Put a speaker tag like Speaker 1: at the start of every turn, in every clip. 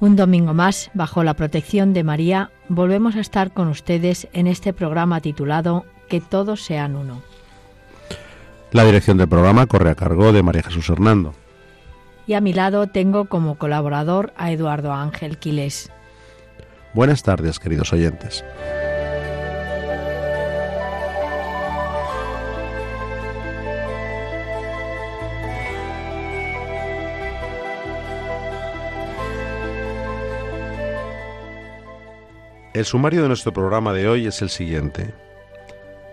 Speaker 1: Un domingo más, bajo la protección de María, volvemos a estar con ustedes en este programa titulado Que todos sean uno.
Speaker 2: La dirección del programa corre a cargo de María Jesús Hernando.
Speaker 1: Y a mi lado tengo como colaborador a Eduardo Ángel Quiles.
Speaker 2: Buenas tardes, queridos oyentes. El sumario de nuestro programa de hoy es el siguiente.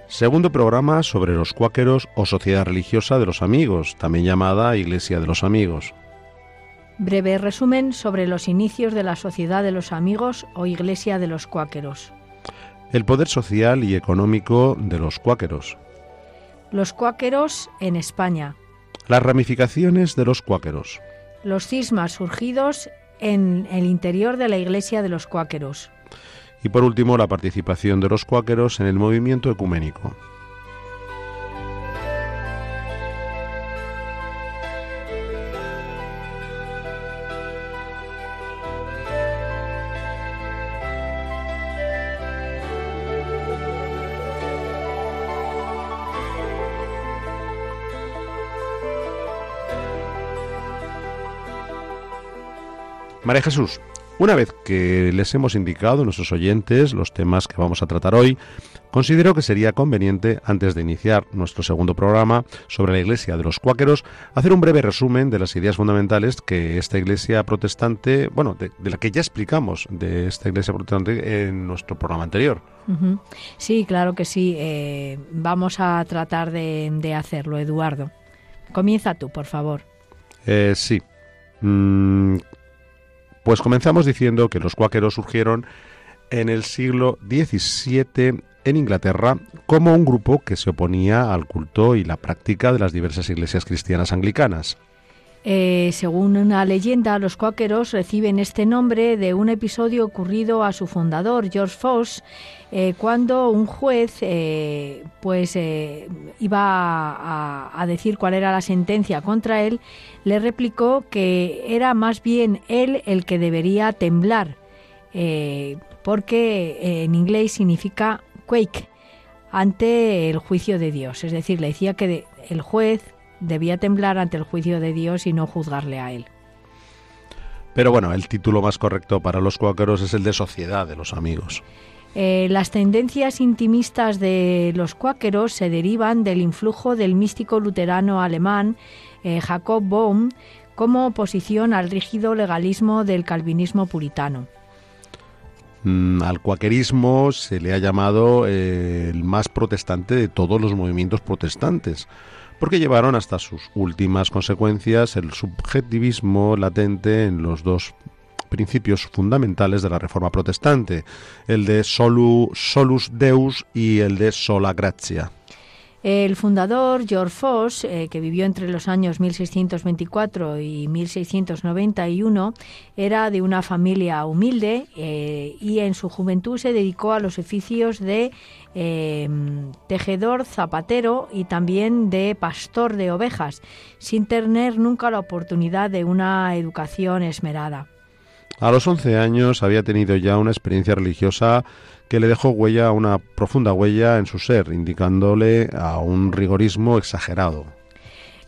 Speaker 2: Segundo programa sobre los cuáqueros o Sociedad Religiosa de los Amigos, también llamada Iglesia de los Amigos.
Speaker 1: Breve resumen sobre los inicios de la Sociedad de los Amigos o Iglesia de los Cuáqueros.
Speaker 2: El poder social y económico de los cuáqueros.
Speaker 1: Los cuáqueros en España.
Speaker 2: Las ramificaciones de los cuáqueros.
Speaker 1: Los cismas surgidos en el interior de la Iglesia de los Cuáqueros.
Speaker 2: Y por último, la participación de los cuáqueros en el movimiento ecuménico. María Jesús, una vez que les hemos indicado a nuestros oyentes los temas que vamos a tratar hoy, considero que sería conveniente, antes de iniciar nuestro segundo programa sobre la Iglesia de los Cuáqueros, hacer un breve resumen de las ideas fundamentales que esta Iglesia protestante, bueno, de, la que ya explicamos de esta Iglesia protestante en nuestro programa anterior.
Speaker 1: Sí, claro que sí. Eh, vamos a tratar de, hacerlo, Eduardo. Comienza tú, por favor.
Speaker 2: Eh, sí. Mm, pues comenzamos diciendo que los cuáqueros surgieron en el siglo XVII en Inglaterra como un grupo que se oponía al culto y la práctica de las diversas iglesias cristianas anglicanas.
Speaker 1: Eh, según una leyenda, los cuáqueros reciben este nombre de un episodio ocurrido a su fundador, George Fox, eh, cuando un juez eh, pues iba a, a, decir cuál era la sentencia contra él, le replicó que era más bien él el que debería temblar, porque en inglés significa quake, ante el juicio de Dios. Es decir, le decía que el juez debía temblar ante el juicio de Dios y no juzgarle a él.
Speaker 2: Pero bueno, el título más correcto para los cuáqueros es el de Sociedad de los Amigos.
Speaker 1: Eh, las tendencias intimistas de los cuáqueros se derivan del influjo del místico luterano alemán eh, Jacob Bohm como oposición al rígido legalismo del calvinismo puritano.
Speaker 2: Mm, al cuáquerismo se le ha llamado eh, el más protestante de todos los movimientos protestantes porque llevaron hasta sus últimas consecuencias el subjetivismo latente en los dos principios fundamentales de la Reforma Protestante, el de solus Deus y el de sola gratia.
Speaker 1: El fundador, George Foss, eh, que vivió entre los años 1624 y 1691, era de una familia humilde eh, y en su juventud se dedicó a los oficios de eh, tejedor, zapatero y también de pastor de ovejas, sin tener nunca la oportunidad de una educación esmerada.
Speaker 2: A los 11 años había tenido ya una experiencia religiosa que le dejó huella, una profunda huella en su ser, indicándole a un rigorismo exagerado.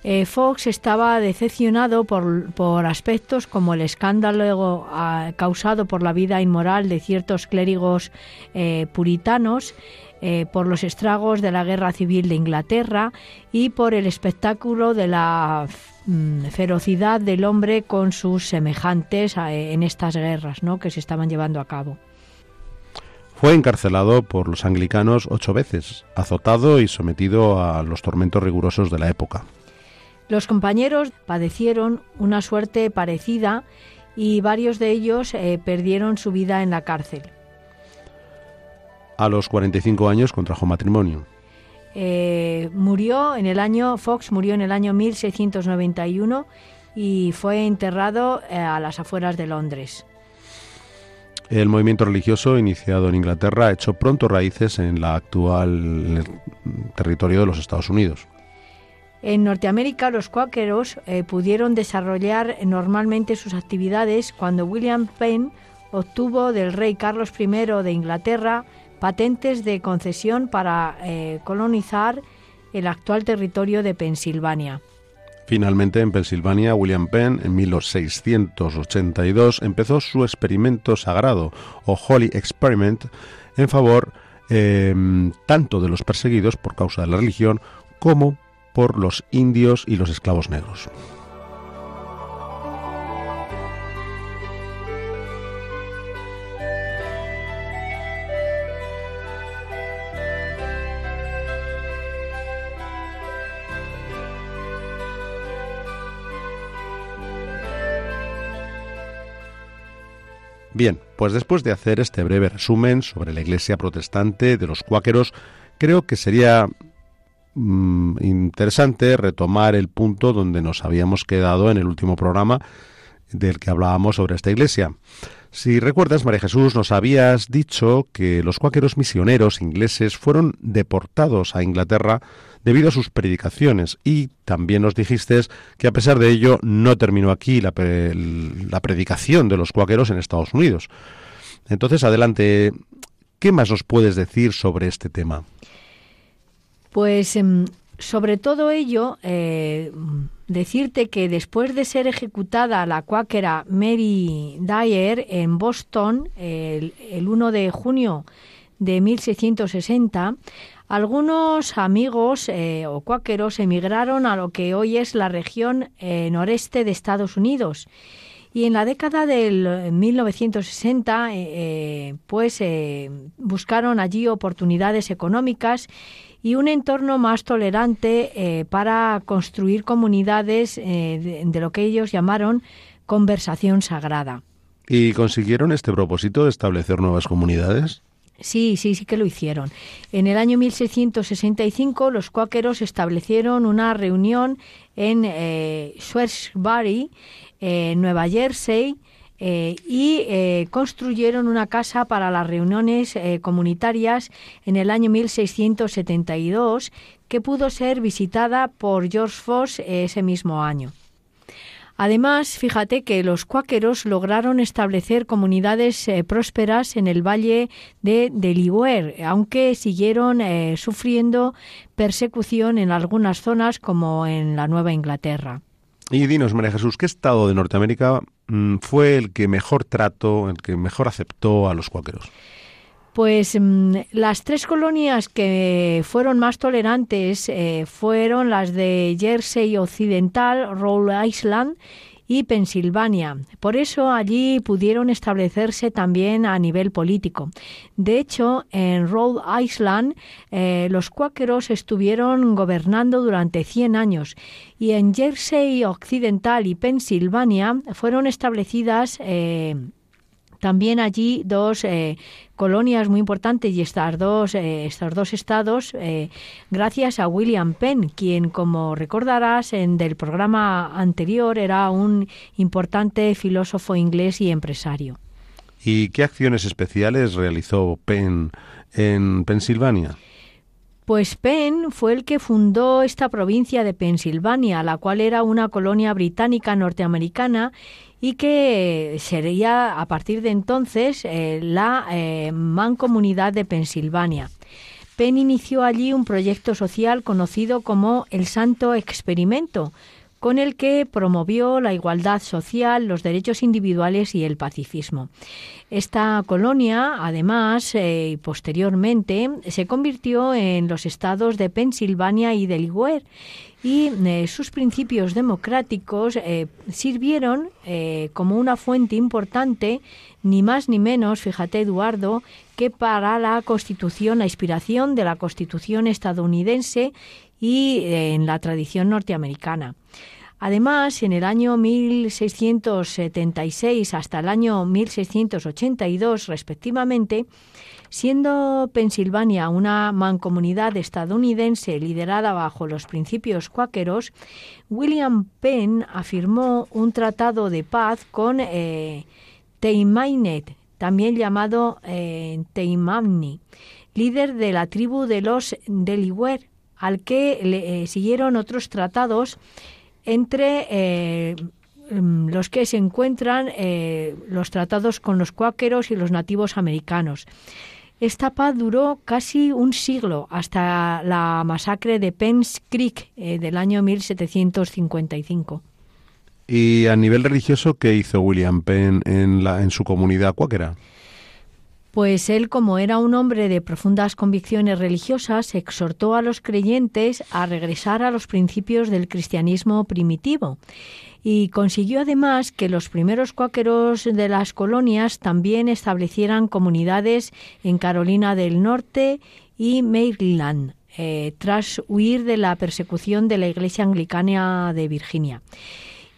Speaker 1: Eh, Fox estaba decepcionado por, aspectos como el escándalo ah, causado por la vida inmoral de ciertos clérigos eh, puritanos, eh, por los estragos de la guerra civil de Inglaterra y por el espectáculo de la mm, ferocidad del hombre con sus semejantes en estas guerras ¿no? que se estaban llevando a cabo.
Speaker 2: Fue encarcelado por los anglicanos ocho veces, azotado y sometido a los tormentos rigurosos de la época.
Speaker 1: Los compañeros padecieron una suerte parecida y varios de ellos eh, perdieron su vida en la cárcel.
Speaker 2: A los 45 años contrajo matrimonio.
Speaker 1: Eh, murió en el año Fox murió en el año 1691 y fue enterrado eh, a las afueras de Londres.
Speaker 2: El movimiento religioso iniciado en Inglaterra hecho pronto raíces en la actual territorio de los Estados Unidos.
Speaker 1: En Norteamérica los cuáqueros eh, pudieron desarrollar normalmente sus actividades cuando William Penn obtuvo del rey Carlos I de Inglaterra patentes de concesión para eh, colonizar el actual territorio de Pensilvania.
Speaker 2: Finalmente, en Pensilvania, William Penn, en 1682, empezó su experimento sagrado, o Holy Experiment, en favor em, tanto de los perseguidos por causa de la religión como por los indios y los esclavos negros. Bien, pues después de hacer este breve resumen sobre la Iglesia protestante de los cuáqueros, creo que sería mm, interesante retomar el punto donde nos habíamos quedado en el último programa del que hablábamos sobre esta iglesia. Si recuerdas, María Jesús, nos habías dicho que los cuáqueros misioneros ingleses fueron deportados a Inglaterra debido a sus predicaciones y también nos dijiste que a pesar de ello no terminó aquí la, predicación de los cuáqueros en Estados Unidos. Entonces, adelante, ¿qué más nos puedes decir sobre este tema?
Speaker 1: Pues em, sobre todo ello, eh, decirte que después de ser ejecutada la cuáquera Mary Dyer en Boston el, el 1 de junio de 1660, algunos amigos eh, o cuáqueros emigraron a lo que hoy es la región eh, noreste de Estados Unidos. Y en la década del 1960, eh, pues buscaron allí oportunidades económicas y un entorno más tolerante para construir comunidades de lo que ellos llamaron conversación sagrada.
Speaker 2: ¿Y consiguieron este propósito de establecer nuevas comunidades?
Speaker 1: Sí, sí, sí que lo hicieron. En el año 1665 los cuáqueros establecieron una reunión en eh, eh, Nueva Jersey, eh, y eh, construyeron una casa para las reuniones comunitarias en el año 1672 que pudo ser visitada por George Foss ese mismo año. Además, fíjate que los cuáqueros lograron establecer comunidades eh, prósperas en el valle de Delaware, aunque siguieron eh, sufriendo persecución en algunas zonas como en la Nueva Inglaterra.
Speaker 2: Y dinos, María Jesús, ¿qué estado de Norteamérica mm, fue el que mejor trató, el que mejor aceptó a los cuáqueros?
Speaker 1: Pues mm, las tres colonias que fueron más tolerantes eh, fueron las de Jersey Occidental, Rhode Island y Pensilvania. Por eso allí pudieron establecerse también a nivel político. De hecho, en Rhode Island eh, los cuáqueros estuvieron gobernando durante 100 años y en Jersey Occidental y Pensilvania fueron establecidas eh, también allí dos eh, colonias muy importantes y estas dos, eh, estos dos estados, eh, gracias a William Penn, quien, como recordarás, en del programa anterior era un importante filósofo inglés y empresario.
Speaker 2: ¿Y qué acciones especiales realizó Penn en Pensilvania?
Speaker 1: Pues Penn fue el que fundó esta provincia de Pensilvania, la cual era una colonia británica norteamericana y que sería a partir de entonces eh, la eh, Mancomunidad de Pensilvania. Penn inició allí un proyecto social conocido como el Santo Experimento, con el que promovió la igualdad social, los derechos individuales y el pacifismo. Esta colonia, además, eh, posteriormente, se convirtió en los estados de Pensilvania y Delaware y eh, sus principios democráticos eh, sirvieron eh, como una fuente importante, ni más ni menos, fíjate Eduardo, que para la Constitución, la inspiración de la Constitución estadounidense y en la tradición norteamericana. Además, en el año 1676 hasta el año 1682, respectivamente, siendo Pensilvania una mancomunidad estadounidense liderada bajo los principios cuáqueros, William Penn afirmó un tratado de paz con eh, también llamado eh, líder de la tribu de los Delaware, al que le eh, siguieron otros tratados entre eh, mm, los que se encuentran eh, los tratados con los cuáqueros y los nativos americanos. Esta paz duró casi un siglo, hasta la masacre de Penn's Creek del año 1755.
Speaker 2: ¿Y a nivel religioso qué hizo William Penn en, la, en su comunidad cuáquera?
Speaker 1: Pues él, como era un hombre de profundas convicciones religiosas, exhortó a los creyentes a regresar a los principios del cristianismo primitivo y consiguió además que los primeros cuáqueros de las colonias también establecieran comunidades en Carolina del Norte y Maryland, eh, tras huir de la persecución de la Iglesia Anglicana de Virginia.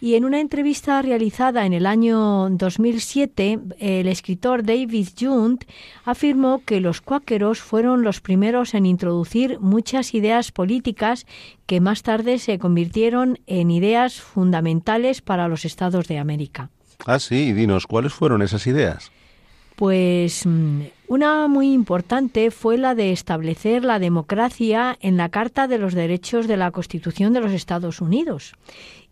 Speaker 1: Y en una entrevista realizada en el año 2007, el escritor David Junt afirmó que los cuáqueros fueron los primeros en introducir muchas ideas políticas que más tarde se convirtieron en ideas fundamentales para los estados de América.
Speaker 2: Ah, sí, dinos, ¿cuáles fueron esas ideas?
Speaker 1: Pues mm, una muy importante fue la de establecer la democracia en la Carta de los Derechos de la Constitución de los Estados Unidos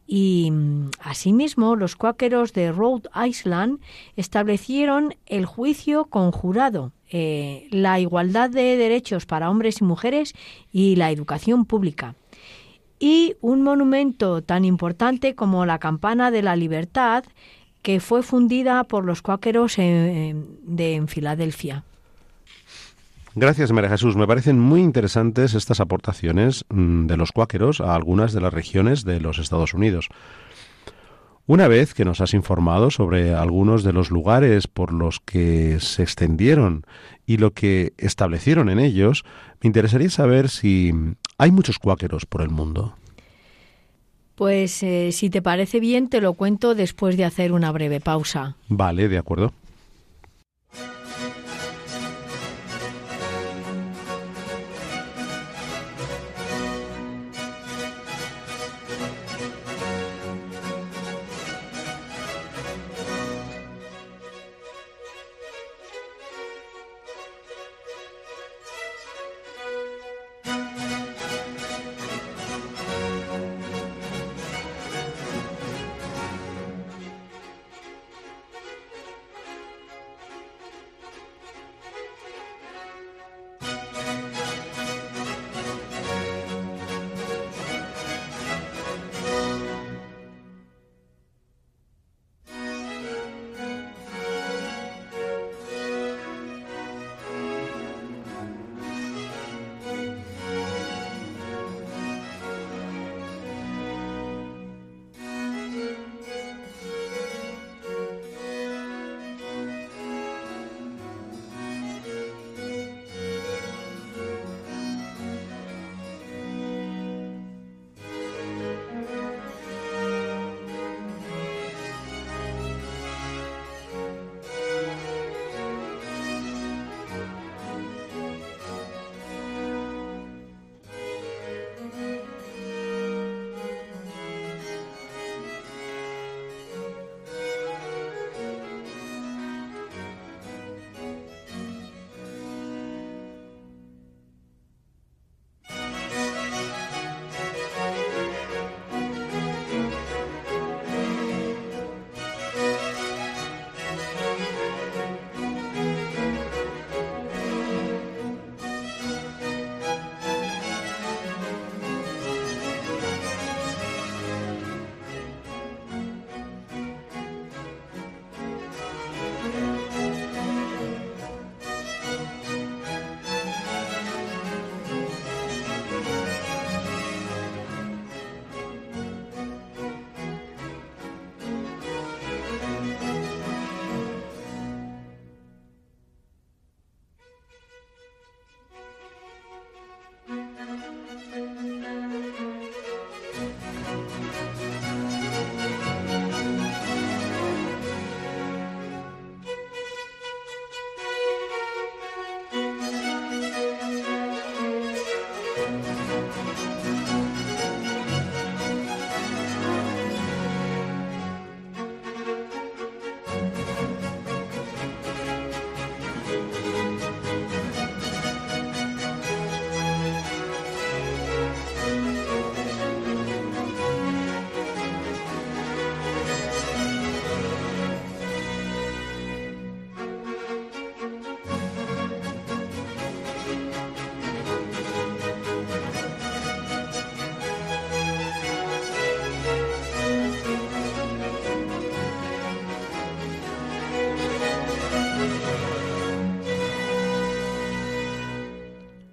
Speaker 1: y mm, asimismo, los cuáqueros de Rhode Island establecieron el juicio conjurado, eh, la igualdad de derechos para hombres y mujeres y la educación pública. Y un monumento tan importante como la Campana de la Libertad, que fue fundida por los cuáqueros de Filadelfia.
Speaker 2: Gracias, María Jesús. Me parecen muy interesantes estas aportaciones mm, de los cuáqueros a algunas de las regiones de los Estados Unidos. Una vez que nos has informado sobre algunos de los lugares por los que se extendieron y lo que establecieron en ellos, me interesaría saber si hay muchos cuáqueros por el mundo.
Speaker 1: Pues eh, si te parece bien, te lo cuento después de hacer una breve pausa.
Speaker 2: Vale, de acuerdo.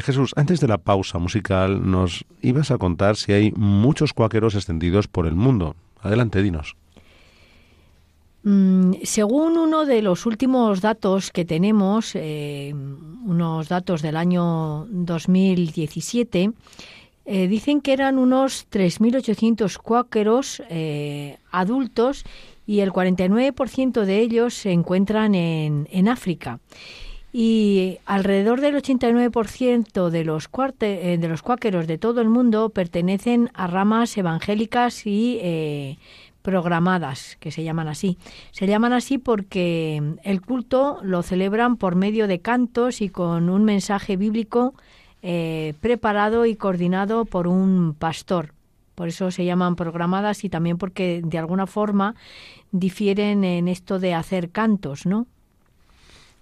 Speaker 2: Jesús, antes de la pausa musical nos ibas a contar si hay muchos cuáqueros extendidos por el mundo. Adelante, dinos.
Speaker 1: Mm, según uno de los últimos datos que tenemos, eh, unos datos del año 2017, eh, dicen que eran unos 3.800 cuáqueros eh, adultos y el 49% de ellos se encuentran en, en África y alrededor del 89% de los, eh, de los cuáqueros de todo el mundo pertenecen a ramas evangélicas y eh, programadas, que se llaman así. Se llaman así porque el culto lo celebran por medio de cantos y con un mensaje bíblico eh, preparado y coordinado por un pastor. Por eso se llaman programadas y también porque de alguna forma difieren en esto de hacer cantos, ¿no?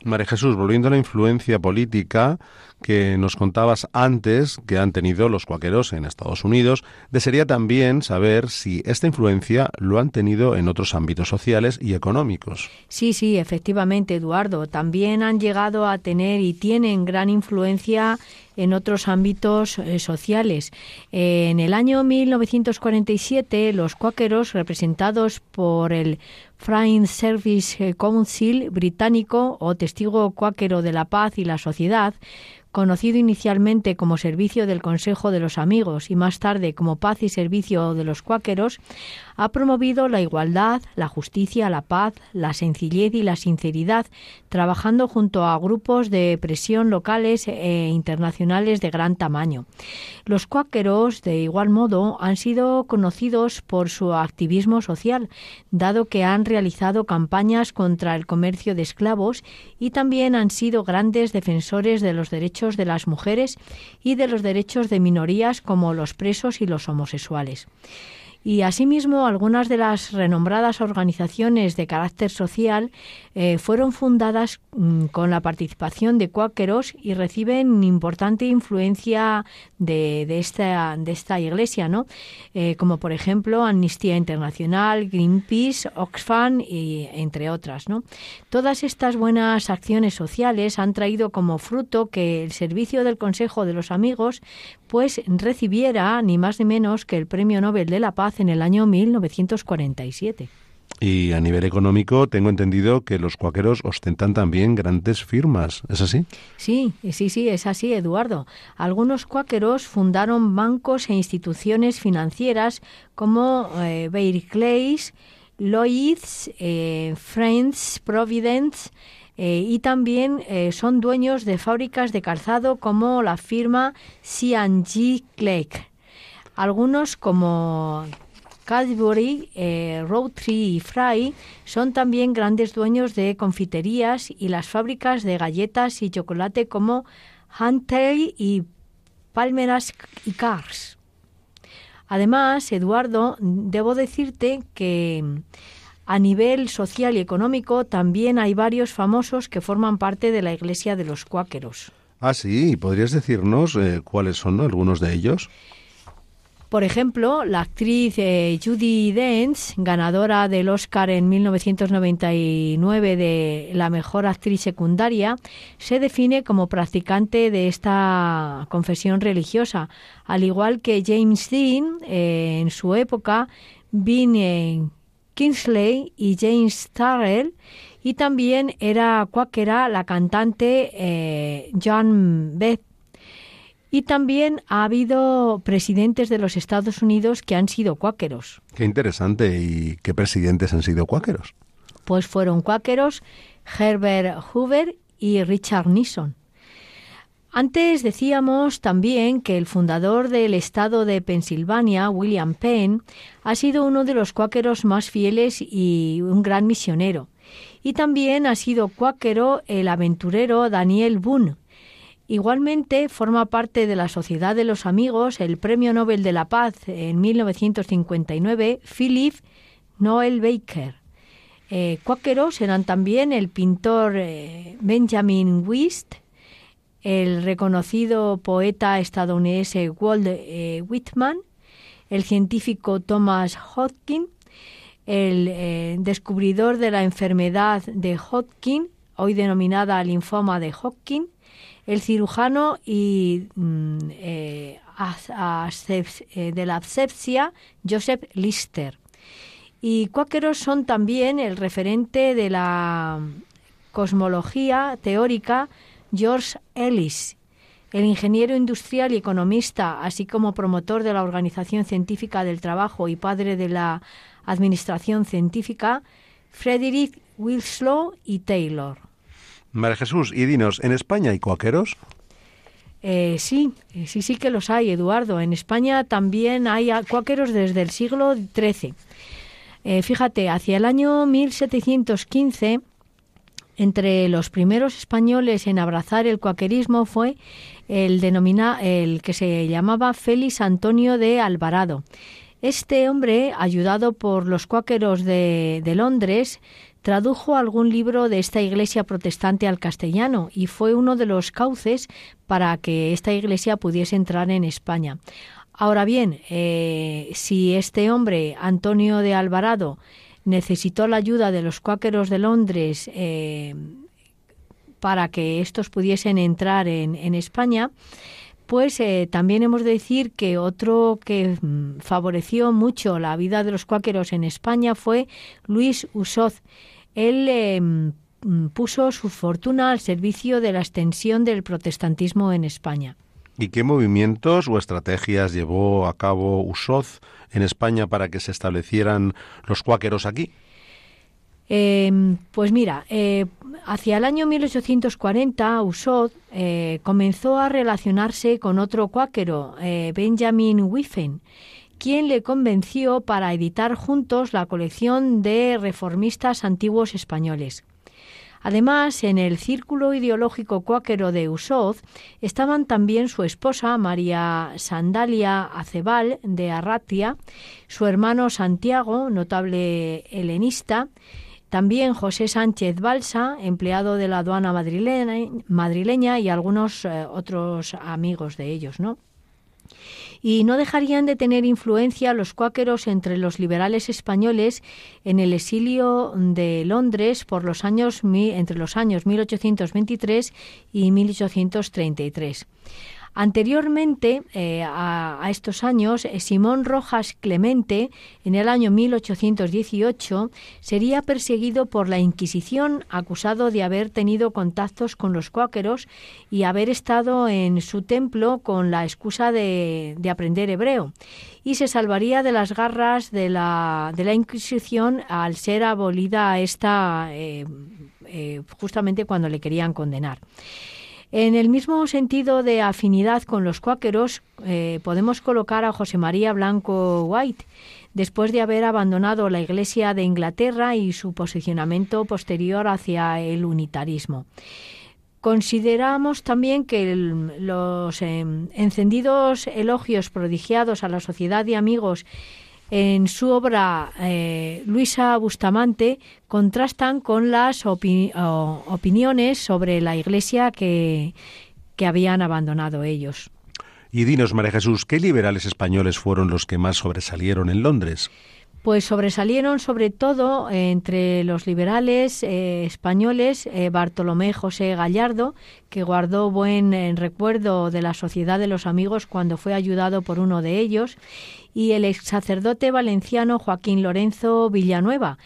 Speaker 2: María Jesús, volviendo a la influencia política que nos contabas antes que han tenido los cuáqueros en Estados Unidos, desearía también saber si esta influencia lo han tenido en otros ámbitos sociales y económicos.
Speaker 1: Sí, sí, efectivamente, Eduardo. También han llegado a tener y tienen gran influencia en otros ámbitos eh, sociales. en el año 1947, los cuáqueros, representados por el Foreign Service Council británico o testigo cuáquero de la paz y la sociedad, conocido inicialmente como Servicio del Consejo de los Amigos y más tarde como Paz y Servicio de los Cuáqueros, ha promovido la igualdad, la justicia, la paz, la sencillez y la sinceridad, trabajando junto a grupos de presión locales e internacionales de gran tamaño. Los cuáqueros, de igual modo, han sido conocidos por su activismo social, dado que han realizado campañas contra el comercio de esclavos y también han sido grandes defensores de los derechos de las mujeres y de los derechos de minorías como los presos y los homosexuales. Y asimismo, algunas de las renombradas organizaciones de carácter social eh, fueron fundadas mm, con la participación de cuáqueros y reciben importante influencia de, de, esta, de esta iglesia, ¿no? Eh, como por ejemplo Amnistía Internacional, Greenpeace, Oxfam y entre otras. ¿no? Todas estas buenas acciones sociales han traído como fruto que el servicio del Consejo de los Amigos pues recibiera ni más ni menos que el Premio Nobel de la Paz en el año 1947.
Speaker 2: Y a nivel económico, tengo entendido que los cuáqueros ostentan también grandes firmas, ¿es así?
Speaker 1: Sí, sí, sí, es así, Eduardo. Algunos cuáqueros fundaron bancos e instituciones financieras como eh, Barclays, Lloyds, eh, Friends, Providence, eh, y también eh, son dueños de fábricas de calzado como la firma C&G Clegg. Algunos como Cadbury, eh, y Fry son también grandes dueños de confiterías y las fábricas de galletas y chocolate como Huntley y Palmeras y Cars. Además, Eduardo, debo decirte que a nivel social y económico también hay varios famosos que forman parte de la Iglesia de los Cuáqueros.
Speaker 2: Ah, sí, ¿podrías decirnos eh, cuáles son algunos de ellos?
Speaker 1: Por ejemplo, la actriz eh, Judy Dench, ganadora del Oscar en 1999 de la mejor actriz secundaria, se define como practicante de esta confesión religiosa, al igual que James Dean eh, en su época, Ben Kingsley y James Tarrell, y también era cuáquera la cantante eh, John Beth y también ha habido presidentes de los Estados Unidos que han sido cuáqueros.
Speaker 2: Qué interesante. ¿Y qué presidentes han sido cuáqueros?
Speaker 1: pues fueron cuáqueros Herbert Hoover y Richard Nixon. Antes decíamos también que el fundador del estado de Pensilvania, William Penn, ha sido uno de los cuáqueros más fieles y un gran misionero. Y también ha sido cuáquero el aventurero Daniel Boone. Igualmente forma parte de la Sociedad de los Amigos el Premio Nobel de la Paz en 1959, Philip Noel Baker. Eh, cuáqueros eran también el pintor eh, Benjamin Wist, el reconocido poeta estadounidense Walt eh, Whitman, el científico Thomas Hodgkin, el eh, descubridor de la enfermedad de Hodgkin, hoy denominada linfoma de Hodgkin, el cirujano y mm, eh, de la asepsia Joseph Lister. Y cuáqueros son también el referente de la cosmología teórica George Ellis, el ingeniero industrial y economista, así como promotor de la Organización Científica del Trabajo y padre de la Administración Científica, Frederick Winslow y Taylor.
Speaker 2: María Jesús, y dinos, ¿en España hay cuáqueros?
Speaker 1: Eh, sí, eh, sí, sí que los hay, Eduardo. En España también hay cuáqueros desde el siglo XIII. Eh, fíjate, hacia el año 1715 entre los primeros españoles en abrazar el cuaquerismo fue el, denomina, el que se llamaba Félix Antonio de Alvarado. Este hombre, ayudado por los cuáqueros de, de Londres, tradujo algún libro de esta iglesia protestante al castellano y fue uno de los cauces para que esta iglesia pudiese entrar en España. Ahora bien, eh, si este hombre, Antonio de Alvarado, necesitó la ayuda de los cuáqueros de Londres eh, para que estos pudiesen entrar en, España, pues eh, también hemos de decir que otro que mm, favoreció mucho la vida de los cuáqueros en España fue Luis Usoz. Él eh, mm, puso su fortuna al servicio de la extensión del protestantismo en España.
Speaker 2: ¿Y qué movimientos o estrategias llevó a cabo Usoz en España para que se establecieran los cuáqueros aquí?
Speaker 1: Em, pues mira, eh, hacia el año 1840 Usoz eh, comenzó a relacionarse con otro cuáquero, eh, Benjamin Wiffen, quien le convenció para editar juntos la colección de reformistas antiguos españoles. Además, en el círculo ideológico cuáquero de Usoz estaban también su esposa María Sandalia Acebal de Arratia, su hermano Santiago, notable helenista, también José Sánchez Balsa, empleado de la aduana madrileña, y algunos eh, otros amigos de ellos, ¿no? Y no dejarían de tener influencia los cuáqueros entre los liberales españoles en el exilio de Londres por los años entre los años 1823 y 1833. Anteriormente eh, a, estos años, eh, Simón Rojas Clemente, en el año 1818, sería perseguido por la Inquisición, acusado de haber tenido contactos con los cuáqueros y haber estado en su templo con la excusa de, aprender hebreo. Y se salvaría de las garras de la, Inquisición al ser abolida esta eh, justamente cuando le querían condenar. En el mismo sentido de afinidad con los cuáqueros, eh, podemos colocar a José María Blanco White, después de haber abandonado la Iglesia de Inglaterra y su posicionamiento posterior hacia el unitarismo. Consideramos también que los em, encendidos elogios prodigiados a la sociedad de amigos en su obra eh, Luisa Bustamante contrastan con las opiniones sobre la iglesia que, que habían abandonado ellos.
Speaker 2: Y dinos, María Jesús, ¿qué liberales españoles fueron los que más sobresalieron en Londres?
Speaker 1: Pues sobresalieron sobre todo entre los liberales eh, españoles eh, Bartolomé José Gallardo, que guardó buen recuerdo de la Sociedad de los Amigos cuando fue ayudado por uno de ellos, y el ex sacerdote valenciano Joaquín Lorenzo Villanueva,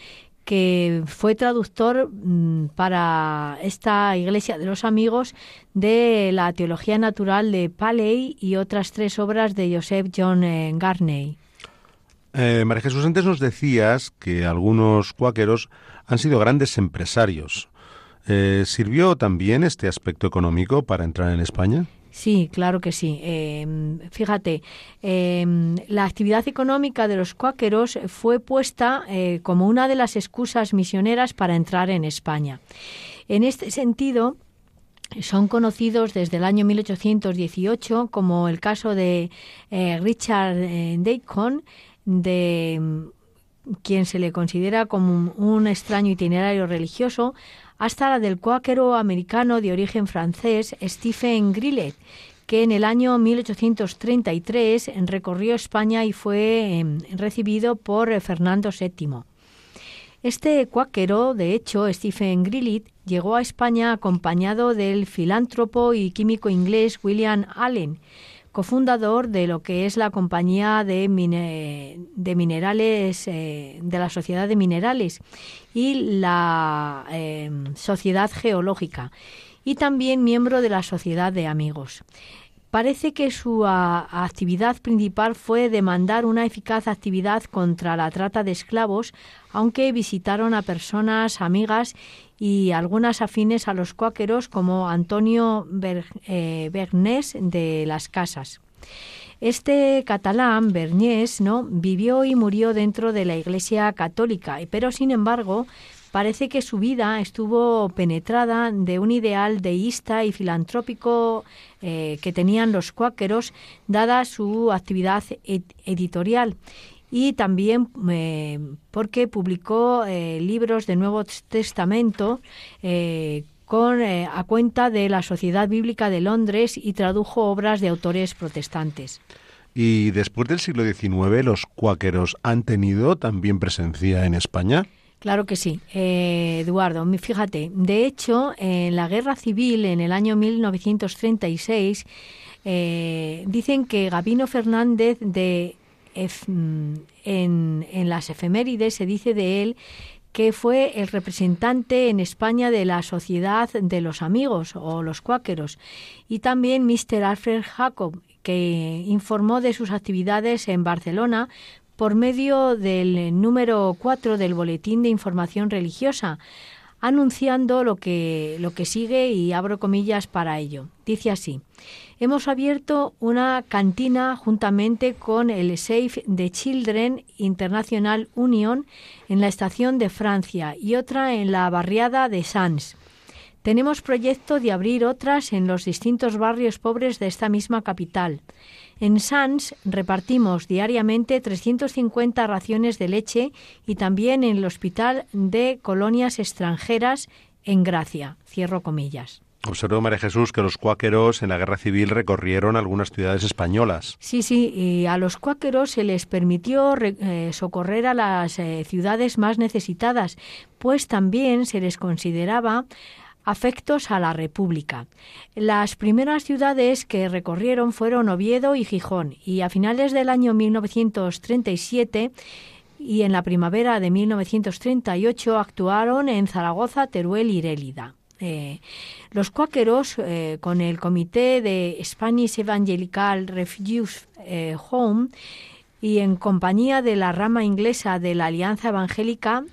Speaker 1: que fue traductor mm, para esta Iglesia de los Amigos de la Teología Natural de Paley y otras tres obras de Joseph John Garney.
Speaker 2: Eh, María Jesús, antes nos decías que algunos cuáqueros han sido grandes empresarios. Eh, ¿Sirvió también este aspecto económico para entrar en España?
Speaker 1: Sí, claro que sí. Em, fíjate, em, la actividad económica de los cuáqueros fue puesta eh, como una de las excusas misioneras para entrar en España. En este sentido, son conocidos desde el año 1818 como el caso de eh, Richard eh, Daycon, de mm, quien se le considera como un, extraño itinerario religioso, hasta la del cuáquero americano de origen francés Stephen Grillet, que en el año 1833 recorrió España y fue em, recibido por eh, Fernando VII. Este cuáquero, de hecho, Stephen Grillet, llegó a España acompañado del filántropo y químico inglés William Allen, cofundador de lo que es la compañía de, de minerales eh, de la Sociedad de Minerales y la eh, Sociedad Geológica y también miembro de la Sociedad de Amigos. Parece que su actividad principal fue demandar una eficaz actividad contra la trata de esclavos, aunque visitaron a personas amigas y algunas afines a los cuáqueros como Antonio eh, Bernés de las Casas. Este catalán, Berniés, ¿no? vivió y murió dentro de la Iglesia católica, pero sin embargo parece que su vida estuvo penetrada de un ideal deísta y filantrópico eh, que tenían los cuáqueros, dada su actividad editorial y también eh, porque publicó eh, libros de Nuevo Testamento con, a cuenta de la Sociedad Bíblica de Londres y tradujo obras de autores protestantes.
Speaker 2: ¿Y después del siglo XIX los cuáqueros han tenido también presencia en España?
Speaker 1: Claro que sí, eh, Eduardo. Fíjate, de hecho, en la guerra civil en el año 1936 eh, dicen que Gabino Fernández de mm, en, en las efemérides se dice de él que fue el representante en España de la Sociedad de los Amigos o los Cuáqueros, y también Mr. Alfred Jacob, que informó de sus actividades en Barcelona por medio del número 4 del Boletín de Información Religiosa, anunciando lo que, lo que sigue y abro comillas para ello. Dice así, hemos abierto una cantina juntamente con el Safe the Children International Union en la estación de Francia y otra en la barriada de Sans. Tenemos proyecto de abrir otras en los distintos barrios pobres de esta misma capital. En Sans repartimos diariamente 350 raciones de leche y también en el Hospital de Colonias Extranjeras en Gracia. Cierro comillas.
Speaker 2: Observó María Jesús que los cuáqueros en la guerra civil recorrieron algunas ciudades españolas.
Speaker 1: Sí, sí, y a los cuáqueros se les permitió eh, socorrer a las eh, ciudades más necesitadas, pues también se les consideraba afectos a la República. Las primeras ciudades que recorrieron fueron Oviedo y Gijón y a finales del año 1937 y en la primavera de 1938 actuaron en Zaragoza, Teruel y Rélida. Eh, los cuáqueros, eh, con el comité de Spanish Evangelical Refugees eh, Home y en compañía de la rama inglesa de la Alianza Evangélica,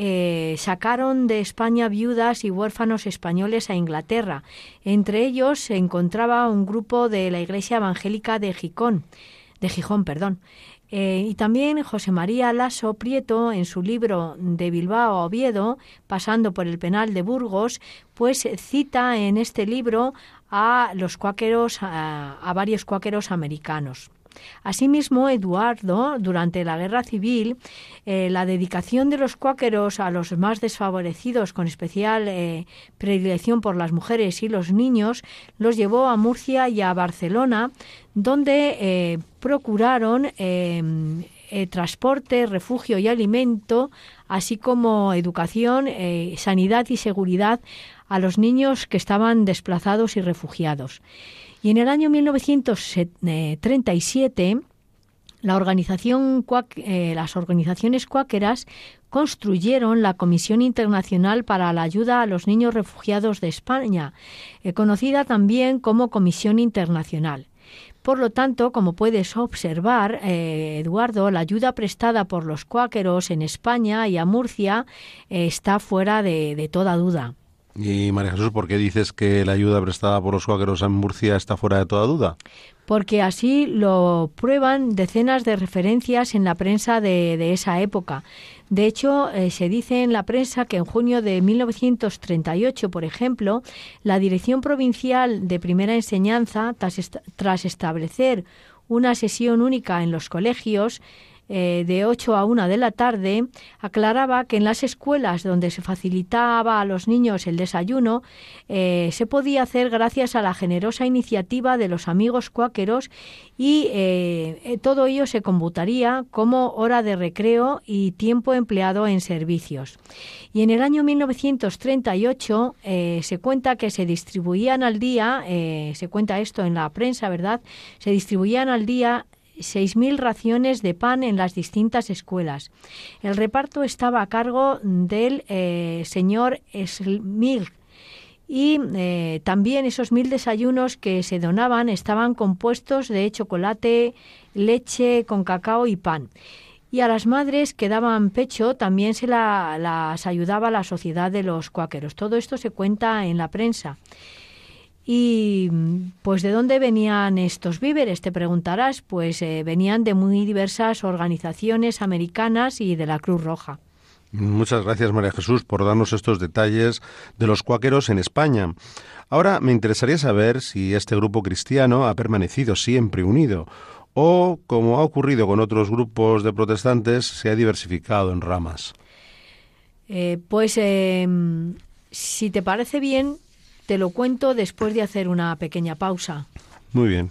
Speaker 1: eh, sacaron de España viudas y huérfanos españoles a Inglaterra. Entre ellos se encontraba un grupo de la Iglesia Evangélica de Gijón, de Gijón, perdón. Eh, y también José María Lasso Prieto, en su libro De Bilbao a Oviedo, pasando por el penal de Burgos, pues cita en este libro a los cuáqueros, a varios cuáqueros americanos. Asimismo, Eduardo, durante la Guerra Civil, eh, la dedicación de los cuáqueros a los más desfavorecidos, con especial eh, predilección por las mujeres y los niños, los llevó a Murcia y a Barcelona, donde eh, procuraron transporte, refugio y alimento, así como educación, sanidad y seguridad a los niños que estaban desplazados y refugiados. Y en el año 1937, la organización, eh, las organizaciones cuáqueras construyeron la Comisión Internacional para la Ayuda a los Niños Refugiados de España, eh, conocida también como Comisión Internacional. Por lo tanto, como puedes observar, eh, Eduardo, la ayuda prestada por los cuáqueros en España y a Murcia eh, está fuera de toda duda.
Speaker 2: Y María Jesús, ¿por qué dices que la ayuda prestada por los cuáqueros en Murcia está fuera de toda duda?
Speaker 1: Porque así lo prueban decenas de referencias en la prensa de, esa época. De hecho, eh, se dice en la prensa que en junio de 1938, por ejemplo, la Dirección Provincial de Primera Enseñanza, tras establecer una sesión única en los colegios, eh, de 8 a 1 de la tarde, aclaraba que en las escuelas donde se facilitaba a los niños el desayuno eh, se podía hacer gracias a la generosa iniciativa de los amigos cuáqueros y eh, todo ello se computaría como hora de recreo y tiempo empleado en servicios. Y en el año 1938 se cuenta que se distribuían al día, se cuenta esto en la prensa, ¿verdad? Se distribuían al día 6.000 raciones de pan en las distintas escuelas. El reparto estaba a cargo del eh, señor Smilk y eh, también esos mil desayunos que se donaban estaban compuestos de chocolate, leche con cacao y pan. Y a las madres que daban pecho también se las ayudaba la sociedad de los cuáqueros. Todo esto se cuenta en la prensa. Y pues de dónde venían estos víveres, te preguntarás, pues eh, venían de muy diversas organizaciones americanas y de la Cruz Roja.
Speaker 2: Muchas gracias María Jesús por darnos estos detalles de los cuáqueros en España. Ahora me interesaría saber si este grupo cristiano ha permanecido siempre unido o, como ha ocurrido con otros grupos de protestantes, se ha diversificado en ramas.
Speaker 1: Eh, pues eh, si te parece bien, te lo cuento después de hacer una pequeña pausa.
Speaker 2: Muy bien.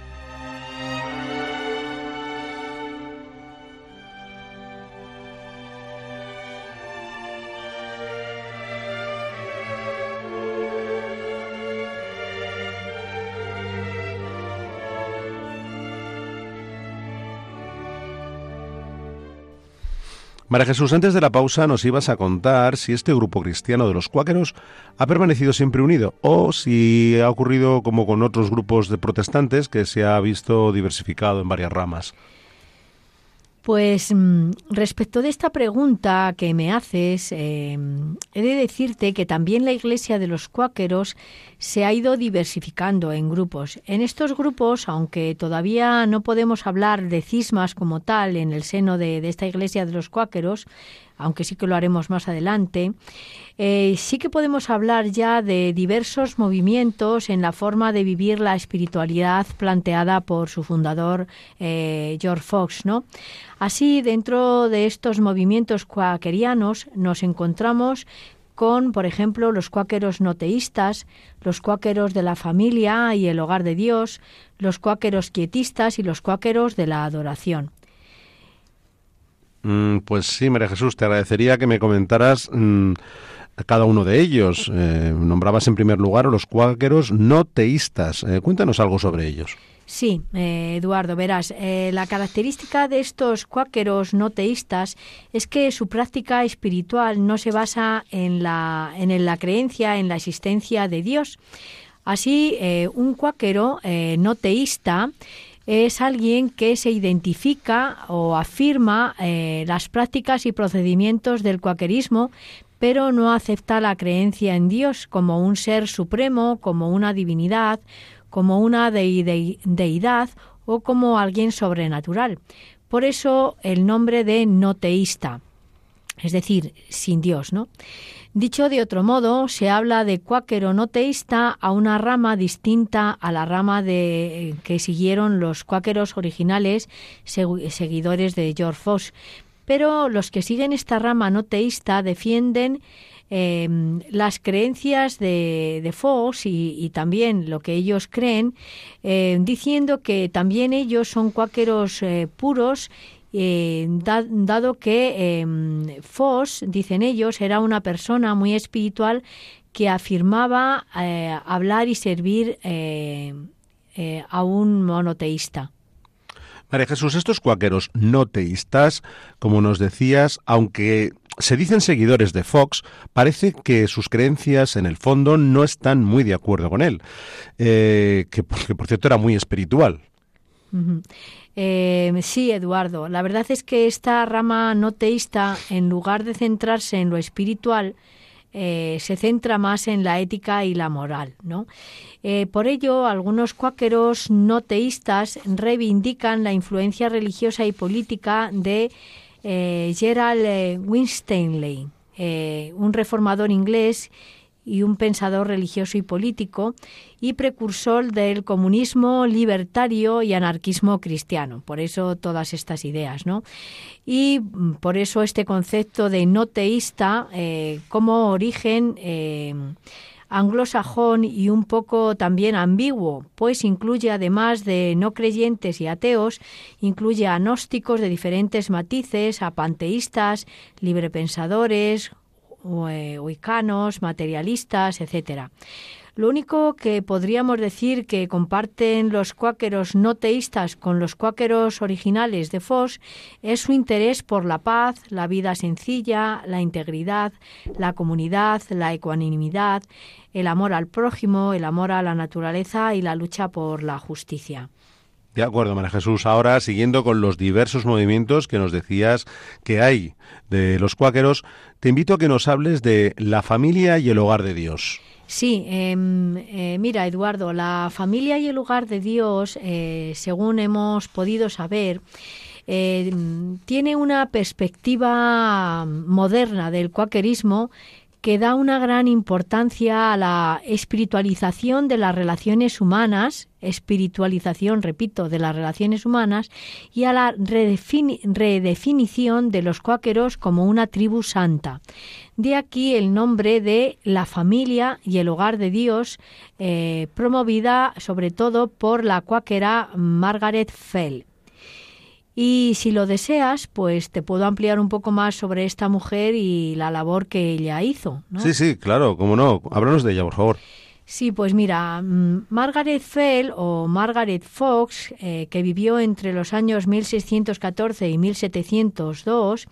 Speaker 2: María Jesús, antes de la pausa nos ibas a contar si este grupo cristiano de los cuáqueros ha permanecido siempre unido o si ha ocurrido como con otros grupos de protestantes que se ha visto diversificado en varias ramas.
Speaker 1: Pues mm, respecto de esta pregunta que me haces, eh, he de decirte que también la Iglesia de los Cuáqueros se ha ido diversificando en grupos. En estos grupos, aunque todavía no podemos hablar de cismas como tal en el seno de, esta Iglesia de los Cuáqueros, aunque sí que lo haremos más adelante, eh, sí que podemos hablar ya de diversos movimientos en la forma de vivir la espiritualidad planteada por su fundador eh, George Fox, ¿no? Así, dentro de estos movimientos cuáquerianos nos encontramos con, por ejemplo, los cuáqueros noteístas, los cuáqueros de la familia y el hogar de Dios, los cuáqueros quietistas y los cuáqueros de la adoración.
Speaker 2: Mm, pues sí, María Jesús, te agradecería que me comentaras mm, cada uno de ellos. Eh, nombrabas en primer lugar los cuáqueros no teístas. Eh, cuéntanos algo sobre ellos.
Speaker 1: Sí, eh, Eduardo, verás, la característica de estos cuáqueros no teístas es que su práctica espiritual no se basa en la, en la creencia en la existencia de Dios. Así, un cuáquero no teísta es alguien que se identifica o afirma las prácticas y procedimientos del cuáquerismo, pero no acepta la creencia en Dios como un ser supremo, como una divinidad, como una deidad o como alguien sobrenatural. Por eso el nombre de no teísta, es decir, sin Dios, ¿no? Dicho de otro modo, se habla de cuáquero no teísta a una rama distinta a la rama de que siguieron los cuáqueros originales seguidores de George Fox, pero los que siguen esta rama no teísta defienden em, las creencias de, de Fox y, también lo que ellos creen, eh, diciendo que también ellos son cuáqueros eh, puros eh, dado que em, Fox, dicen ellos, era una persona muy espiritual que afirmaba hablar y servir a un monoteísta.
Speaker 2: María Jesús, estos cuáqueros no teístas, como nos decías, aunque se dicen seguidores de Fox, parece que sus creencias en el fondo no están muy de acuerdo con él, eh, que, por cierto era muy espiritual.
Speaker 1: Eh, sí, Eduardo. La verdad es que esta rama no teísta, en lugar de centrarse en lo espiritual, eh, se centra más en la ética y la moral, ¿no? Eh, por ello, algunos cuáqueros no teístas reivindican la influencia religiosa y política de Gerald Winstanley, un reformador inglés y un pensador religioso y político y precursor del comunismo libertario y anarquismo cristiano. Por eso todas estas ideas, ¿no? Y mm, por eso este concepto de no teísta eh, como origen eh, anglosajón y un poco también ambiguo, pues incluye además de no creyentes y ateos, incluye agnósticos de diferentes matices, a panteístas, librepensadores, huicanos, eh, materialistas, etcétera. Lo único que podríamos decir que comparten los cuáqueros no teístas con los cuáqueros originales de Fox es su interés por la paz, la vida sencilla, la integridad, la comunidad, la ecuanimidad, el amor al prójimo, el amor a la naturaleza y la lucha por la justicia.
Speaker 2: De acuerdo, María Jesús. Ahora, siguiendo con los diversos movimientos que nos decías que hay de los cuáqueros, te invito a que nos hables de la familia y el hogar de Dios.
Speaker 1: Sí, em, eh, mira, Eduardo, la familia y el hogar de Dios, eh, según hemos podido saber, eh, tiene una perspectiva moderna del cuáquerismo que da una gran importancia a la espiritualización de las relaciones humanas, espiritualización, repito, de las relaciones humanas, y a la redefinición de los cuáqueros como una tribu santa. De aquí el nombre de la familia y el hogar de Dios, eh, promovida sobre todo por la cuáquera Margaret Fell. Y si lo deseas, pues te puedo ampliar un poco más sobre esta mujer y la labor que ella hizo.
Speaker 2: Sí, sí, claro, cómo no. Háblanos de ella, por favor.
Speaker 1: Sí, pues mira, mm, Margaret Fell o Margaret Fox, eh, que vivió entre los años 1614 y 1702,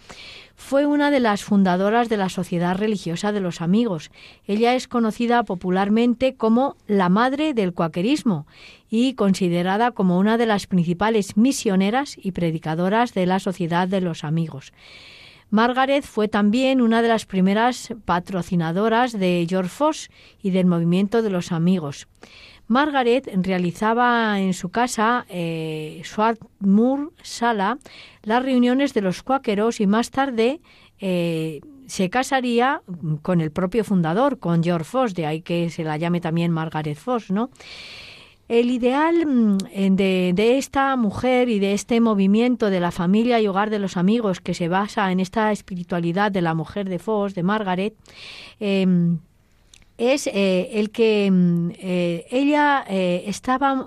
Speaker 1: fue una de las fundadoras de la Sociedad Religiosa de los Amigos. Ella es conocida popularmente como la madre del cuaquerismo y considerada como una de las principales misioneras y predicadoras de la Sociedad de los Amigos. Margaret fue también una de las primeras patrocinadoras de George Fox y del movimiento de los amigos. Margaret realizaba en su casa, eh, Swarthmore Sala, las reuniones de los cuáqueros y más tarde eh, se casaría con el propio fundador, con George Foss, de ahí que se la llame también Margaret Foss, ¿no? El ideal mm, de, esta mujer y de este movimiento de la familia y hogar de los amigos que se basa en esta espiritualidad de la mujer de Foss, de Margaret, eh, es eh, el que mm, eh, ella eh, estaba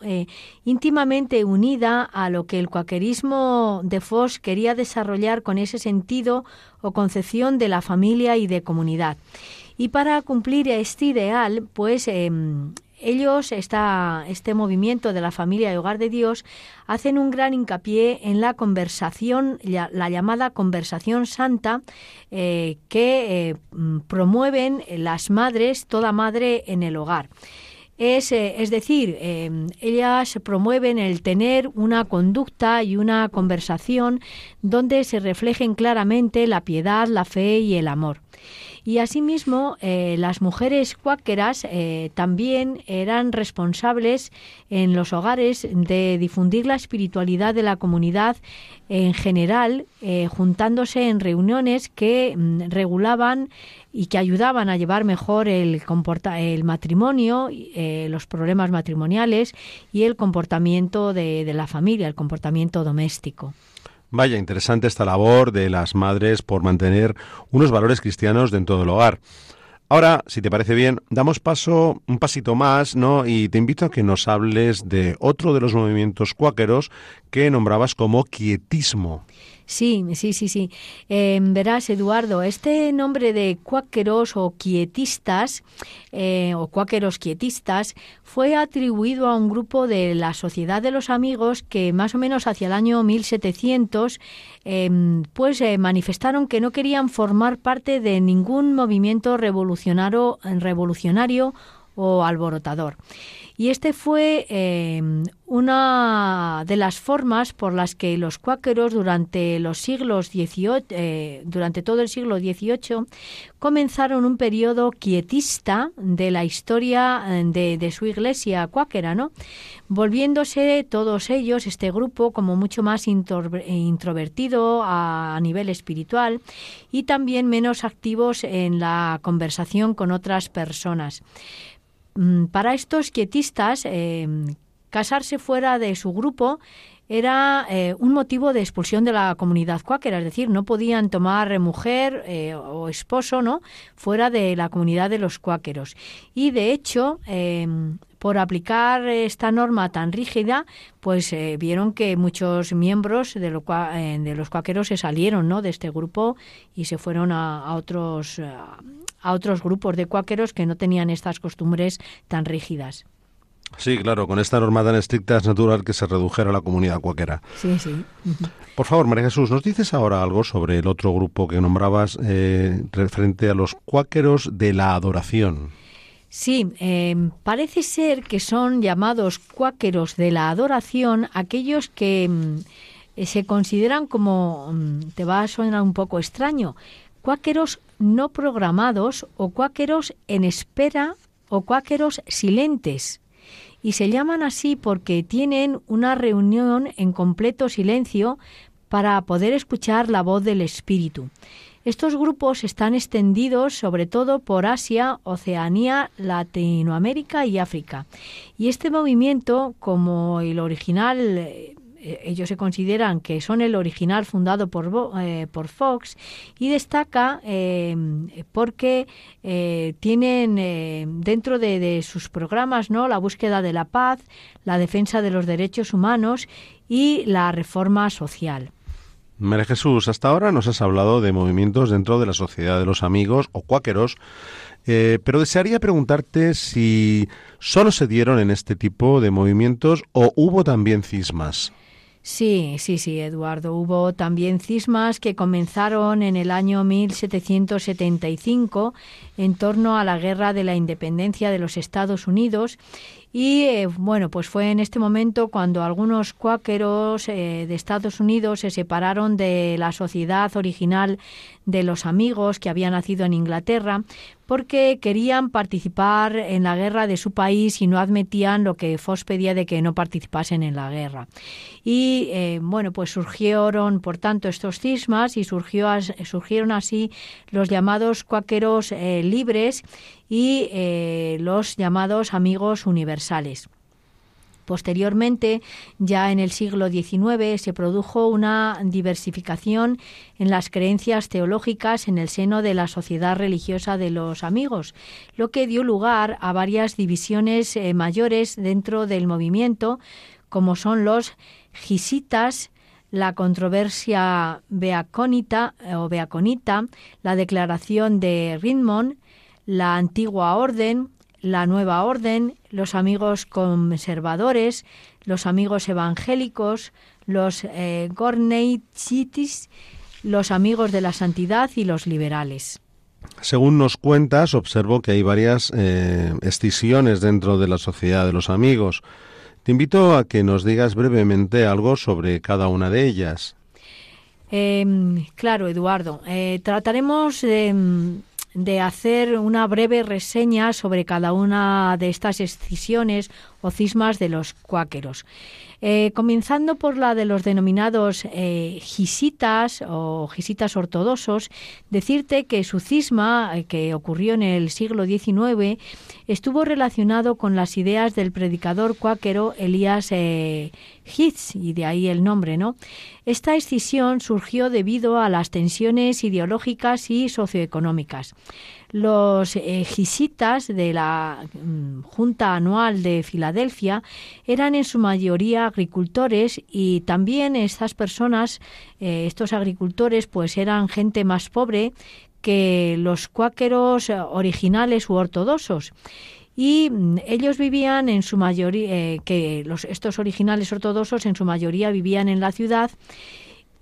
Speaker 1: íntimamente unida a lo que el cuaquerismo de Foss quería desarrollar con ese sentido o concepción de la familia y de comunidad. Y para cumplir este ideal, pues em, ellos, esta, este movimiento de la familia y hogar de Dios, hacen un gran hincapié en la conversación, la, llamada conversación santa, eh, que eh, promueven las madres, toda madre en el hogar. Es, eh, es, decir, ellas promueven el tener una conducta y una conversación donde se reflejen claramente la piedad, la fe y el amor. Y asimismo, eh, las mujeres cuáqueras eh, también eran responsables en los hogares de difundir la espiritualidad de la comunidad en general, eh, juntándose en reuniones que mm, regulaban y que ayudaban a llevar mejor el, el matrimonio, los problemas matrimoniales y el comportamiento de la familia, el comportamiento doméstico.
Speaker 2: Vaya, interesante esta labor de las madres por mantener unos valores cristianos dentro del hogar. Ahora, si te parece bien, damos paso un pasito más, ¿no? Y te invito a que nos hables de otro de los movimientos cuáqueros que nombrabas como quietismo.
Speaker 1: Sí, sí, sí, sí. Em, verás, Eduardo, este nombre de cuáqueros o quietistas, eh, o cuáqueros quietistas, fue atribuido a un grupo de la Sociedad de los Amigos que más o menos hacia el año 1700 em, pues eh, manifestaron que no querían formar parte de ningún movimiento revolucionario, revolucionario o alborotador. Y este fue em, una de las formas por las que los cuáqueros durante los siglos XVIII, eh, durante todo el siglo XVIII, comenzaron un periodo quietista de la historia eh, de, su iglesia cuáquera, ¿no? volviéndose todos ellos, este grupo, como mucho más introvertido a, nivel espiritual y también menos activos en la conversación con otras personas. Mm, para estos quietistas, eh, casarse fuera de su grupo era eh, un motivo de expulsión de la comunidad cuáquera, es decir, no podían tomar mujer eh, o esposo no fuera de la comunidad de los cuáqueros. Y de hecho, por aplicar esta norma tan rígida, pues vieron que muchos miembros de, de, los cuáqueros se salieron ¿no? de este grupo y se fueron a, a otros a otros grupos de cuáqueros que no tenían estas costumbres tan rígidas.
Speaker 2: Sí, claro, con esta norma tan estricta es natural que se redujera la comunidad cuáquera.
Speaker 1: Sí, sí.
Speaker 2: Por favor, María Jesús, ¿nos dices ahora algo sobre el otro grupo que nombrabas eh, referente a los cuáqueros de la adoración?
Speaker 1: Sí, em, parece ser que son llamados cuáqueros de la adoración aquellos que mm, se consideran como, mm, te va a sonar un poco extraño, cuáqueros no programados o cuáqueros en espera o cuáqueros silentes. Y se llaman así porque tienen una reunión en completo silencio para poder escuchar la voz del Espíritu. Estos grupos están extendidos sobre todo por Asia, Oceanía, Latinoamérica y África. Y este movimiento, como el original eh, ellos se consideran que son el original fundado por, eh, por Fox y destaca eh, porque tienen dentro de, sus programas no la búsqueda de la paz, la defensa de los derechos humanos y la reforma social.
Speaker 2: María Jesús, hasta ahora nos has hablado de movimientos dentro de la Sociedad de los Amigos o Cuáqueros, pero desearía preguntarte si solo se dieron en este tipo de movimientos o hubo también cismas.
Speaker 1: Sí, sí, sí, Eduardo. Hubo también cismas que comenzaron en el año 1775 en torno a la guerra de la independencia de los Estados Unidos Y eh, bueno, pues fue en este momento cuando algunos cuáqueros eh, de Estados Unidos se separaron de la sociedad original de los amigos que había nacido en Inglaterra porque querían participar en la guerra de su país y no admitían lo que Fox pedía de que no participasen en la guerra. Y eh, bueno, pues surgieron por tanto estos cismas y surgió, surgieron así los llamados cuáqueros libres y los llamados amigos universales. Posteriormente, ya en el siglo XIX, se produjo una diversificación en las creencias teológicas en el seno de la sociedad religiosa de los amigos, lo que dio lugar a varias divisiones eh, mayores dentro del movimiento, como son los gisitas, la controversia beacónita eh, o beaconita, la declaración de Ridmond, la antigua orden, la nueva orden, los amigos conservadores, los amigos evangélicos, los eh, los amigos de la santidad y los liberales.
Speaker 2: Según nos cuentas, observo que hay varias eh, escisiones dentro de la sociedad de los amigos. Te invito a que nos digas brevemente algo sobre cada una de ellas.
Speaker 1: Em, claro, Eduardo. Eh, trataremos de de hacer una breve reseña sobre cada una de estas escisiones o cismas de los cuáqueros. Eh, comenzando por la de los denominados eh, gisitas o gisitas ortodoxos, decirte que su cisma, eh, que ocurrió en el siglo XIX, estuvo relacionado con las ideas del predicador cuáquero Elías Hitz, y de ahí el nombre, ¿no? Esta escisión surgió debido a las tensiones ideológicas y socioeconómicas. Los eh, de la mm, Junta Anual de Filadelfia eran en su mayoría agricultores y también estas personas, eh, estos agricultores, pues eran gente más pobre que los cuáqueros originales u ortodoxos. Y mm, ellos vivían en su mayoría, eh, que los, estos originales ortodoxos en su mayoría vivían en la ciudad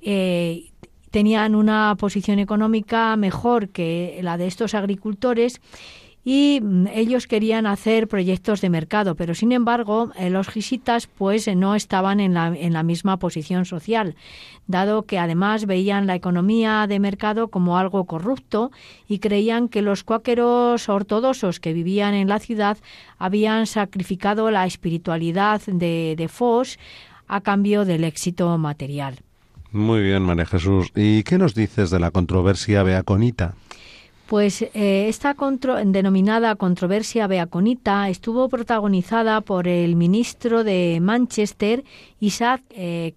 Speaker 1: eh, tenían una posición económica mejor que la de estos agricultores y mm, ellos querían hacer proyectos de mercado, pero sin embargo eh, los gisitas pues eh, no estaban en la, en la misma posición social, dado que además veían la economía de mercado como algo corrupto y creían que los cuáqueros ortodoxos que vivían en la ciudad habían sacrificado la espiritualidad de, de Fox a cambio del éxito material.
Speaker 2: Muy bien, María Jesús. ¿Y qué nos dices de la controversia beaconita?
Speaker 1: Pues eh, esta denominada controversia beaconita estuvo protagonizada por el ministro de Manchester, Isaac eh,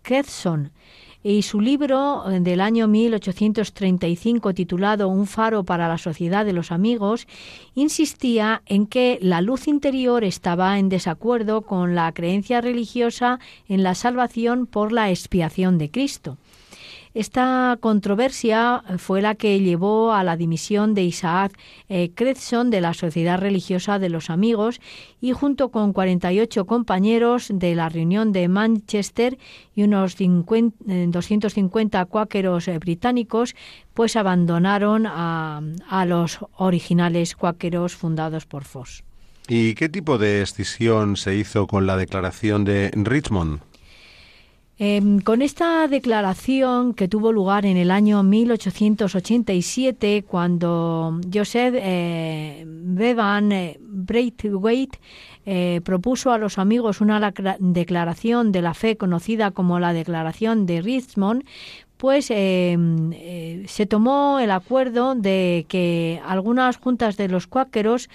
Speaker 1: y su libro eh, del año 1835 titulado Un faro para la sociedad de los amigos insistía en que la luz interior estaba en desacuerdo con la creencia religiosa en la salvación por la expiación de Cristo. Esta controversia fue la que llevó a la dimisión de Isaac eh, de la Sociedad Religiosa de los Amigos y junto con 48 compañeros de la reunión de Manchester y unos 250 eh, cuáqueros eh, británicos, pues abandonaron a, a los originales cuáqueros fundados por Foss.
Speaker 2: ¿Y qué tipo de escisión se hizo con la declaración de Richmond?
Speaker 1: Em, con esta declaración que tuvo lugar en el año 1887, cuando Joseph eh, Bevan eh, Braithwaite eh, propuso a los amigos una declaración de la fe conocida como la Declaración de Richmond, pues em, se tomó el acuerdo de que algunas juntas de los cuáqueros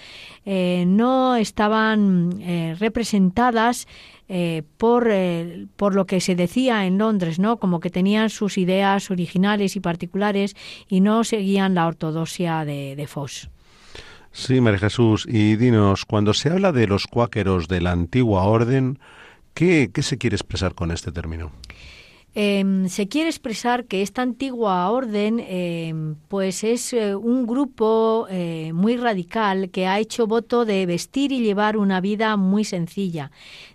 Speaker 1: no estaban representadas eh, por, eh, por lo que se decía en Londres, ¿no? Como que tenían sus ideas originales y particulares y no seguían la ortodoxia de, de Fox.
Speaker 2: Sí, María Jesús. Y dinos, cuando se habla de los cuáqueros de la antigua orden, ¿qué, qué se quiere expresar con este término?
Speaker 1: Em, se quiere expresar que esta antigua orden em, pues es eh, un grupo muy radical que ha hecho voto de vestir y llevar una vida muy sencilla,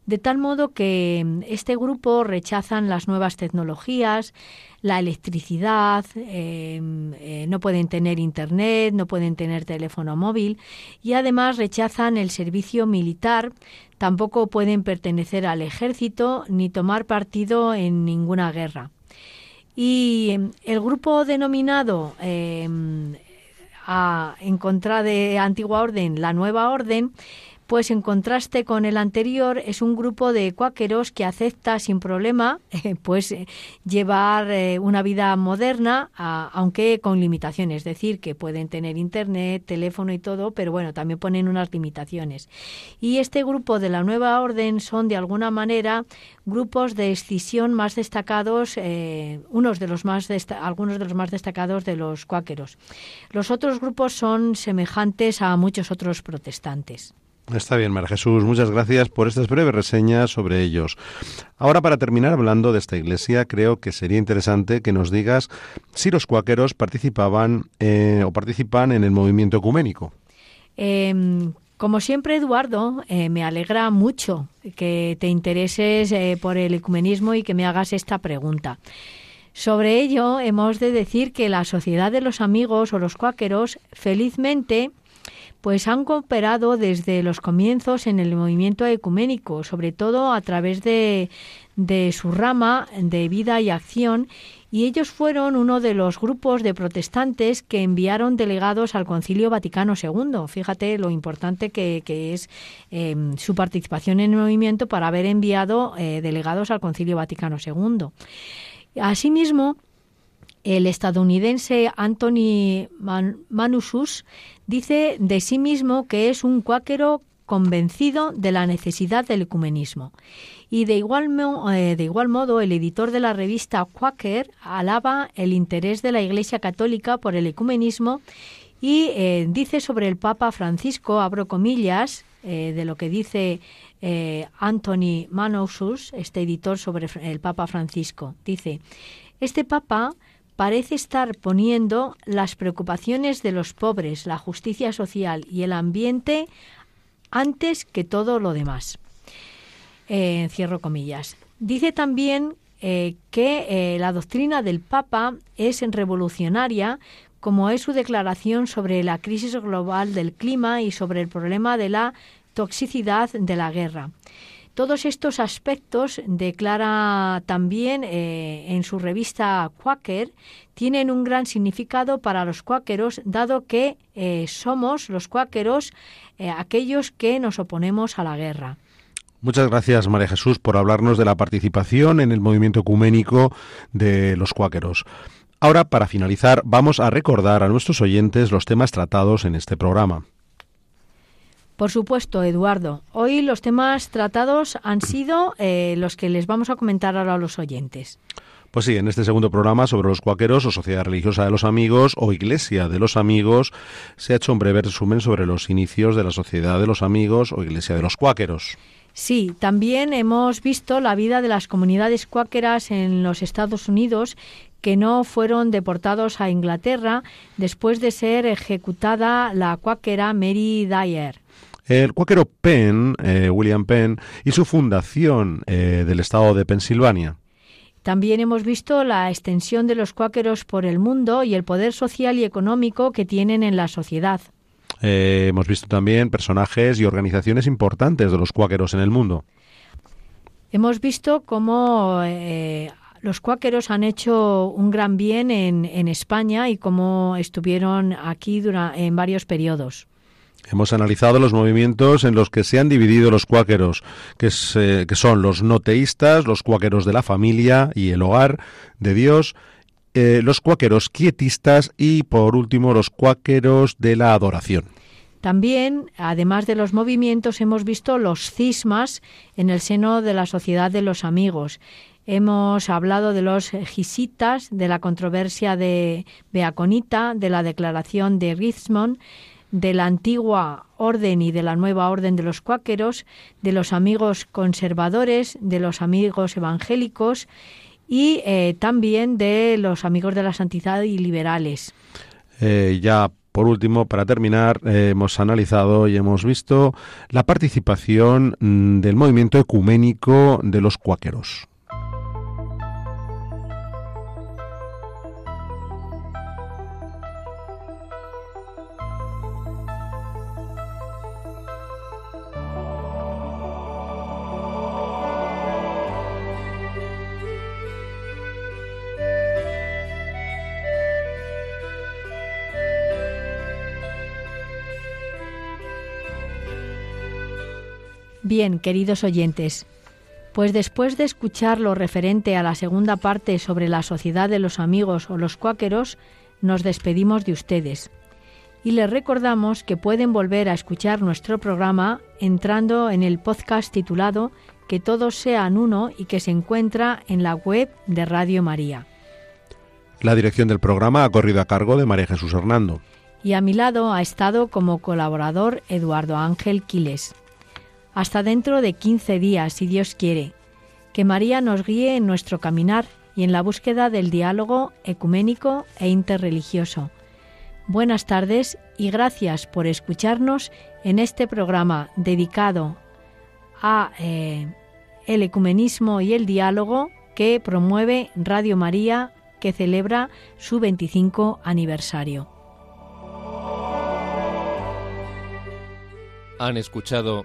Speaker 1: de tal modo que mm, este grupo rechazan las nuevas tecnologías, la electricidad, em, eh, no pueden tener internet, no pueden tener teléfono móvil y además rechazan el servicio militar, tampoco pueden pertenecer al ejército ni tomar partido en ninguna guerra. Y em, el grupo denominado em, en contra de Antigua Orden, la Nueva Orden, pues en contraste con el anterior es un grupo de cuáqueros que acepta sin problema eh, pues eh, llevar eh, una vida moderna aunque con limitaciones. Es decir que pueden tener internet teléfono y todo pero bueno también ponen unas limitaciones. Y este grupo de la nueva orden son de alguna manera grupos de escisión más destacados unos de los más algunos de los más destacados de los cuáqueros. Los otros grupos son semejantes a muchos otros protestantes
Speaker 2: Está bien, María Jesús. Muchas gracias por estas breves reseñas sobre ellos. Ahora, para terminar hablando de esta iglesia, creo que sería interesante que nos digas si los cuáqueros participaban eh, o participan en el movimiento ecuménico.
Speaker 1: Em, como siempre, Eduardo, eh, me alegra mucho que te intereses eh, por el ecumenismo y que me hagas esta pregunta. Sobre ello, hemos de decir que la Sociedad de los Amigos o los Cuáqueros, felizmente, pues han cooperado desde los comienzos en el movimiento ecuménico, sobre todo a través de, de su rama de vida y acción, y ellos fueron uno de los grupos de protestantes que enviaron delegados al Concilio Vaticano II. Fíjate lo importante que, es em, su participación en el movimiento para haber enviado eh, delegados al Concilio Vaticano II. Asimismo, el estadounidense Anthony Manusus dice de sí mismo que es un cuáquero convencido de la necesidad del ecumenismo. Y de igual, eh, de igual modo, el editor de la revista Quaker alaba el interés de la Iglesia Católica por el ecumenismo y eh, dice sobre el Papa Francisco, abro comillas, eh, de lo que dice Anthony Manusus, este editor sobre el Papa Francisco. Dice, este Papa parece estar poniendo las preocupaciones de los pobres, la justicia social y el ambiente antes que todo lo demás. Eh, cierro comillas. Dice también eh, que eh, la doctrina del Papa es revolucionaria, como es su declaración sobre la crisis global del clima y sobre el problema de la toxicidad de la guerra. Todos estos aspectos, declara también eh, en su revista Quaker, tienen un gran significado para los cuáqueros, dado que eh, somos los cuáqueros eh, aquellos que nos oponemos a la guerra.
Speaker 2: Muchas gracias, María Jesús, por hablarnos de la participación en el movimiento ecuménico de los cuáqueros. Ahora, para finalizar, vamos a recordar a nuestros oyentes los temas tratados en este programa.
Speaker 1: Por supuesto, Eduardo. Hoy los temas tratados han sido eh, los que les vamos a comentar ahora a los oyentes.
Speaker 2: Pues sí, en este segundo programa sobre los cuáqueros o Sociedad Religiosa de los Amigos o Iglesia de los Amigos se ha hecho un breve resumen sobre los inicios de la Sociedad de los Amigos o Iglesia de los Cuáqueros.
Speaker 1: Sí, también hemos visto la vida de las comunidades cuáqueras en los Estados Unidos que no fueron deportados a Inglaterra después de ser ejecutada la cuáquera Mary Dyer.
Speaker 2: El cuáquero Penn, eh, William Penn, y su fundación eh, del estado de Pensilvania.
Speaker 1: También hemos visto la extensión de los cuáqueros por el mundo y el poder social y económico que tienen en la sociedad.
Speaker 2: Eh, hemos visto también personajes y organizaciones importantes de los cuáqueros en el mundo.
Speaker 1: Hemos visto cómo los cuáqueros han hecho un gran bien en, en España y cómo estuvieron aquí en varios periodos.
Speaker 2: Hemos analizado los movimientos en los que se han dividido los cuáqueros, que, son los no teístas, los cuáqueros de la familia y el hogar de Dios, eh, los cuáqueros quietistas y, por último, los cuáqueros de la adoración.
Speaker 1: También, además de los movimientos, hemos visto los cismas en el seno de la Sociedad de los Amigos. Hemos hablado de los gisitas, de la controversia de Beaconita, de la declaración de Richmond, de la antigua orden y de la nueva orden de los cuáqueros, de los amigos conservadores, de los amigos evangélicos y eh, también de los amigos de la santidad y liberales.
Speaker 2: Eh, ya Por último, para terminar, eh, hemos analizado y hemos visto la participación mm, del movimiento ecuménico de los cuáqueros.
Speaker 1: Bien, queridos oyentes, pues después de escuchar lo referente a la segunda parte sobre la sociedad de los amigos o los cuáqueros, nos despedimos de ustedes. Y les recordamos que pueden volver a escuchar nuestro programa entrando en el podcast titulado Que todos sean uno y que se encuentra en la web de Radio María.
Speaker 2: La dirección del programa ha corrido a cargo de María Jesús Hernando.
Speaker 1: Y a mi lado ha estado como colaborador Eduardo Ángel Quiles. Hasta dentro de 15 días, si Dios quiere. Que María nos guíe en nuestro caminar y en la búsqueda del diálogo ecuménico e interreligioso. Buenas tardes y gracias por escucharnos en este programa dedicado a eh, el ecumenismo y el diálogo que promueve Radio María que celebra su 25 aniversario.
Speaker 3: Han escuchado